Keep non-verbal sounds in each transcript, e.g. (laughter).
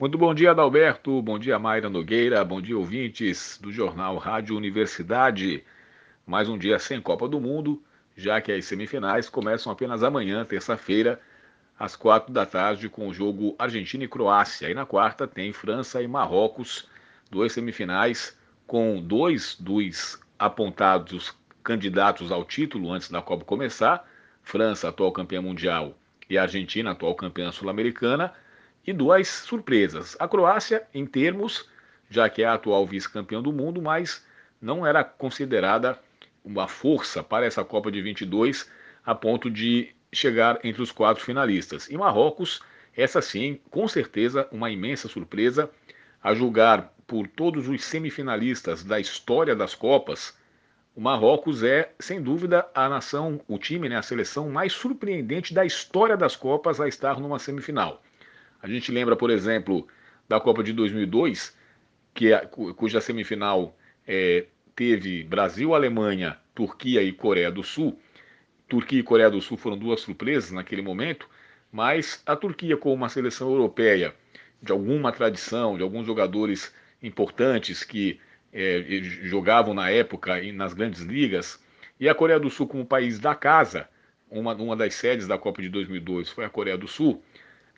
Muito bom dia, Adalberto. Bom dia, Mayra Nogueira. Bom dia, ouvintes do jornal Rádio Universidade. Mais um dia sem Copa do Mundo, já que as semifinais começam apenas amanhã, terça-feira, às quatro da tarde, com o jogo Argentina e Croácia. E na quarta tem França e Marrocos, duas semifinais, com dois dos apontados candidatos ao título antes da Copa começar: França, atual campeã mundial, e Argentina, atual campeã sul-americana e duas surpresas. A Croácia, em termos, já que é a atual vice-campeã do mundo, mas não era considerada uma força para essa Copa de 22 a ponto de chegar entre os quatro finalistas. E Marrocos, essa sim, com certeza, uma imensa surpresa, a julgar por todos os semifinalistas da história das Copas. O Marrocos é, sem dúvida, a nação, o time, né, a seleção mais surpreendente da história das Copas a estar numa semifinal. A gente lembra, por exemplo, da Copa de 2002, que cuja semifinal é, teve Brasil, Alemanha, Turquia e Coreia do Sul. Turquia e Coreia do Sul foram duas surpresas naquele momento, mas a Turquia, como uma seleção europeia de alguma tradição, de alguns jogadores importantes que é, jogavam na época e nas grandes ligas, e a Coreia do Sul, como país da casa, uma, uma das sedes da Copa de 2002 foi a Coreia do Sul,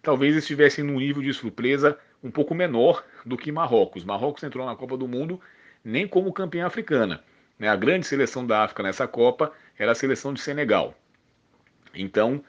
talvez estivessem num nível de surpresa um pouco menor do que Marrocos. Marrocos entrou na Copa do Mundo nem como campeã africana. Né? A grande seleção da África nessa Copa era a seleção de Senegal. Então,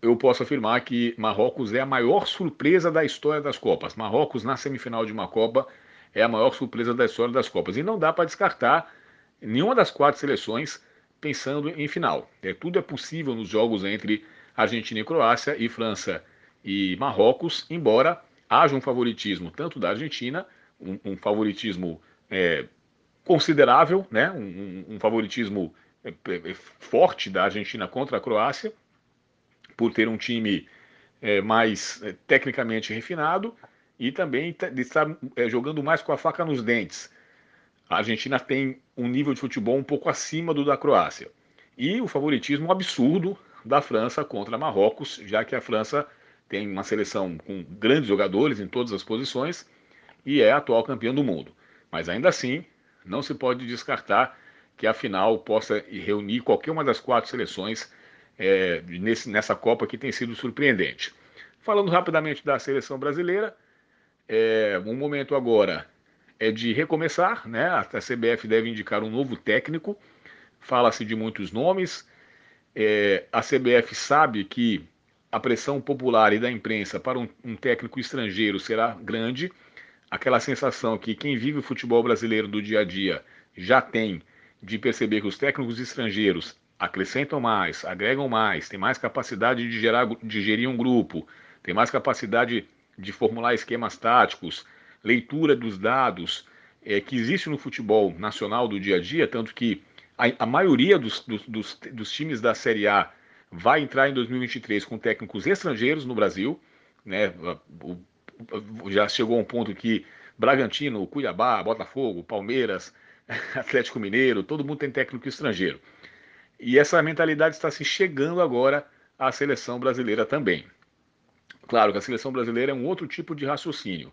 eu posso afirmar que Marrocos é a maior surpresa da história das Copas. Marrocos, na semifinal de uma Copa, é a maior surpresa da história das Copas. E não dá para descartar nenhuma das quatro seleções pensando em final. É, tudo é possível nos jogos entre Argentina e Croácia e França e Marrocos, embora haja um favoritismo tanto da Argentina, um, um favoritismo é, considerável, né? um, um favoritismo é, é, forte da Argentina contra a Croácia, por ter um time é, mais é, tecnicamente refinado e também estar é, jogando mais com a faca nos dentes. A Argentina tem um nível de futebol um pouco acima do da Croácia. E o favoritismo absurdo da França contra Marrocos, já que a França tem uma seleção com grandes jogadores em todas as posições e é atual campeão do mundo. Mas ainda assim, não se pode descartar que a final possa reunir qualquer uma das quatro seleções é, nesse, nessa Copa que tem sido surpreendente. Falando rapidamente da seleção brasileira, é, um momento agora é de recomeçar, né? A CBF deve indicar um novo técnico. Fala-se de muitos nomes. É, a CBF sabe que a pressão popular e da imprensa para um, um técnico estrangeiro será grande. Aquela sensação que quem vive o futebol brasileiro do dia a dia já tem de perceber que os técnicos estrangeiros acrescentam mais, agregam mais, têm mais capacidade de, gerar, de gerir um grupo, têm mais capacidade de formular esquemas táticos, leitura dos dados é, que existe no futebol nacional do dia a dia, tanto que a, a maioria dos, dos, dos, dos times da Série A vai entrar em 2023 com técnicos estrangeiros no Brasil, né? Já chegou a um ponto que Bragantino, Cuiabá, Botafogo, Palmeiras, (laughs) Atlético Mineiro, todo mundo tem técnico estrangeiro. E essa mentalidade está se chegando agora à seleção brasileira também. Claro que a seleção brasileira é um outro tipo de raciocínio.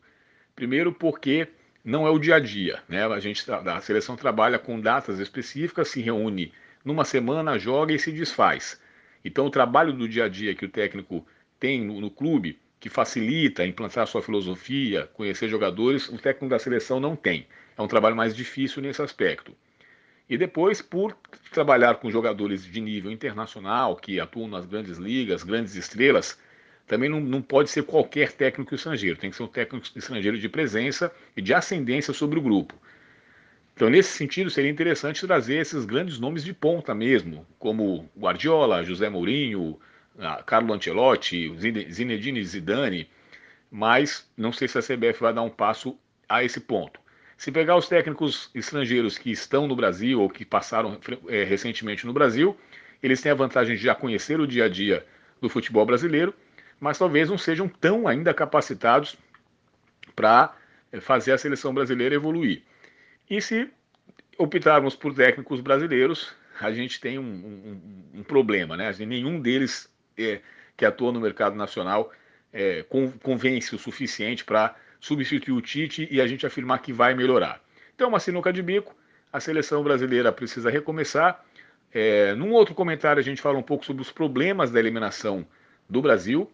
Primeiro porque não é o dia a dia, né? A gente a seleção trabalha com datas específicas, se reúne numa semana, joga e se desfaz. Então, o trabalho do dia a dia que o técnico tem no, no clube, que facilita implantar sua filosofia, conhecer jogadores, o técnico da seleção não tem. É um trabalho mais difícil nesse aspecto. E depois, por trabalhar com jogadores de nível internacional, que atuam nas grandes ligas, grandes estrelas, também não, não pode ser qualquer técnico estrangeiro, tem que ser um técnico estrangeiro de presença e de ascendência sobre o grupo. Então, nesse sentido, seria interessante trazer esses grandes nomes de ponta mesmo, como Guardiola, José Mourinho, ah, Carlo Ancelotti, Zinedine Zidane, mas não sei se a CBF vai dar um passo a esse ponto. Se pegar os técnicos estrangeiros que estão no Brasil ou que passaram é, recentemente no Brasil, eles têm a vantagem de já conhecer o dia a dia do futebol brasileiro, mas talvez não sejam tão ainda capacitados para é, fazer a seleção brasileira evoluir. E se optarmos por técnicos brasileiros, a gente tem um, um, um problema, né? Nenhum deles é, que atua no mercado nacional é, convence o suficiente para substituir o Tite e a gente afirmar que vai melhorar. Então, uma sinuca de bico, a seleção brasileira precisa recomeçar. É, num outro comentário, a gente fala um pouco sobre os problemas da eliminação do Brasil.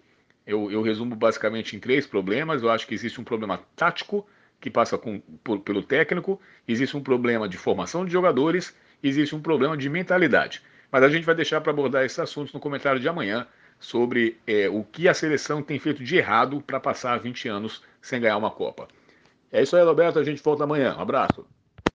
Eu, eu resumo basicamente em três problemas. Eu acho que existe um problema tático, que passa com, por, pelo técnico, existe um problema de formação de jogadores, existe um problema de mentalidade. Mas a gente vai deixar para abordar esses assuntos no comentário de amanhã sobre é, o que a seleção tem feito de errado para passar 20 anos sem ganhar uma Copa. É isso aí, Roberto. A gente volta amanhã. Um abraço.